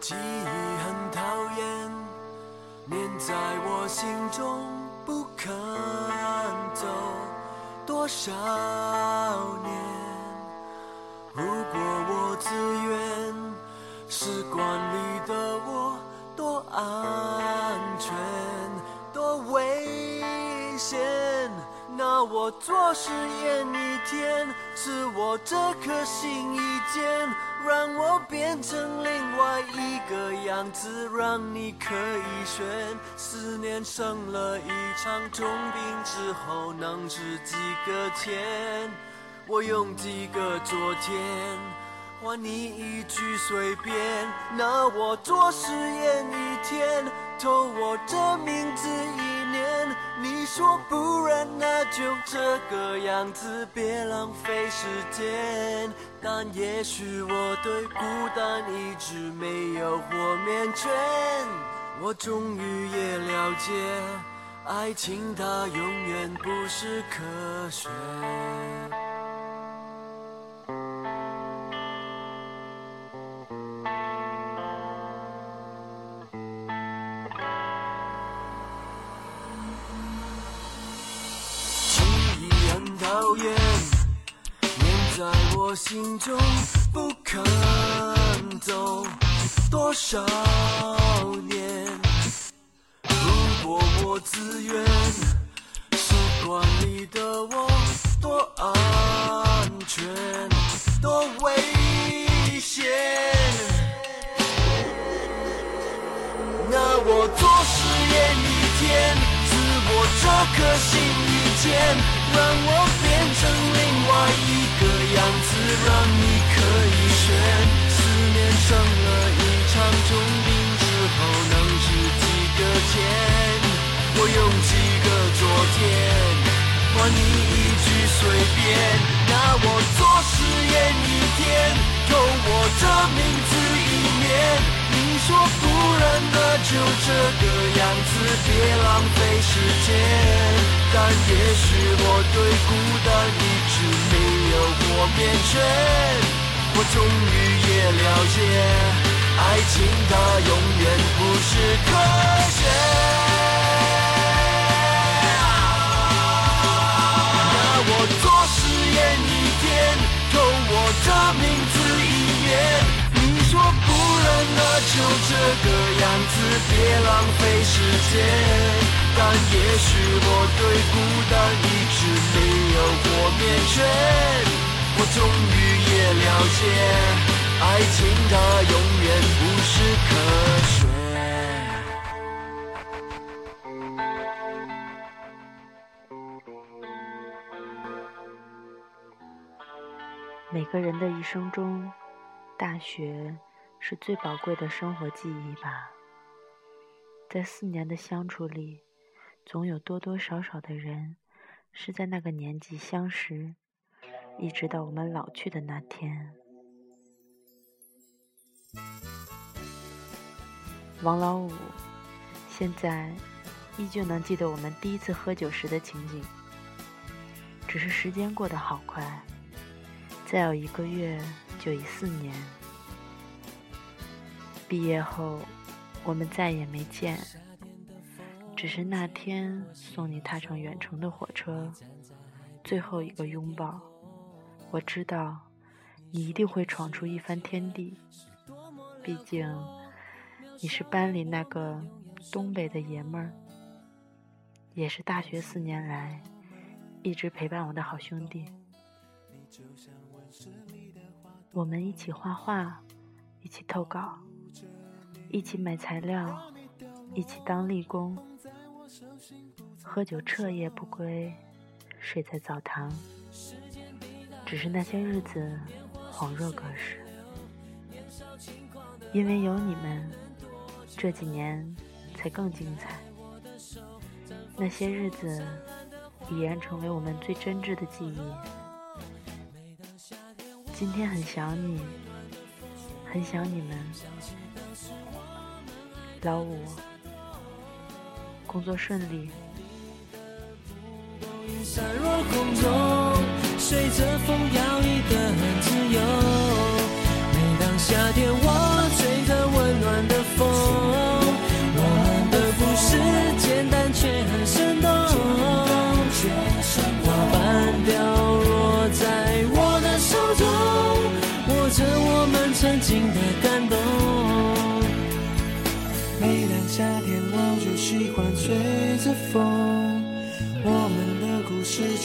记忆很讨厌，念在我心中不肯走多少年。如果我自愿，时光里的我多安全，多危险。那我做实验一天，赐我这颗心一见，让我变成另外一个样子，让你可以选。思念生了一场重病之后，能值几个钱？我用几个昨天换你一句随便，那我做实验一天，偷我这名字一。你说不然，那就这个样子，别浪费时间。但也许我对孤单一直没有豁免权，我终于也了解，爱情它永远不是科学。我心中不肯走多少年。如果我自愿，时光里的我多安全，多危险。那我做实验一天，自我这颗心一天，让我变成另外一个样子，让你可以选。思念生了一场重病之后，能值几个钱？我用几个昨天换你一句随便。那我做实验一天，用我这名字一年。你说不然，那就这个样子，别浪费时间。但也许我对孤单一直没有豁免权。我终于也了解，爱情它永远不是科学。那我做实验一天，偷我这名字一年。你说不然，那就这个样子，别浪费时间。但也许我对孤单一直没有豁免权。我终于也了解，爱情它永远不是科学。每个人的一生中，大学是最宝贵的生活记忆吧。在四年的相处里，总有多多少少的人是在那个年纪相识，一直到我们老去的那天。王老五现在依旧能记得我们第一次喝酒时的情景，只是时间过得好快。再有一个月就已四年。毕业后，我们再也没见，只是那天送你踏上远程的火车，最后一个拥抱。我知道，你一定会闯出一番天地。毕竟，你是班里那个东北的爷们儿，也是大学四年来一直陪伴我的好兄弟。我们一起画画，一起投稿，一起买材料，一起当力工，喝酒彻夜不归，睡在澡堂。只是那些日子恍若隔世，因为有你们，这几年才更精彩。那些日子已然成为我们最真挚的记忆。今天很想你，很想你们，老五，工作顺利。随着风摇曳的很自由。每当夏天，我吹着温暖的风，我们的故事简单却很生动。花瓣掉落在我的手中，握着我们曾经的感动。每当夏天，我就喜欢吹着风。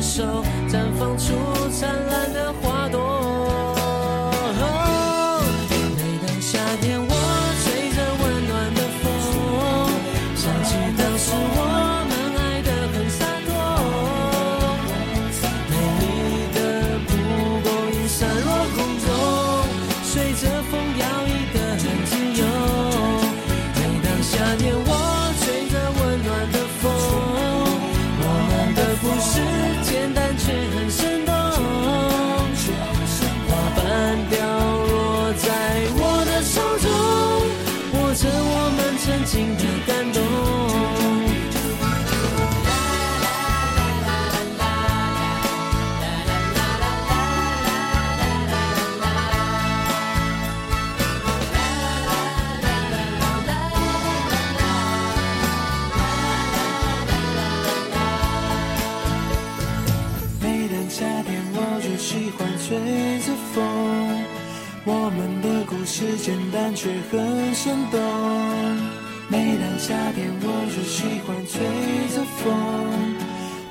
手，绽放出灿烂喜欢吹着风。我们的故事简单却很生动。每当夏天，我就喜欢吹着风。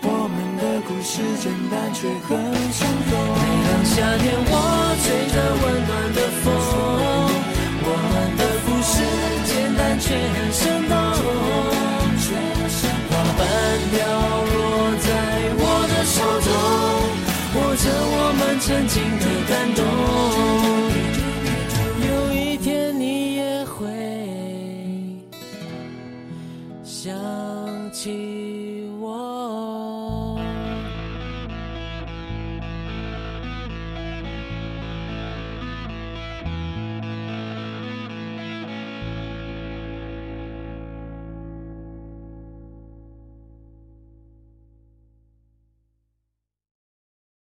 我们的故事简单却很生动。我们曾经的感动。有一天你也会想起。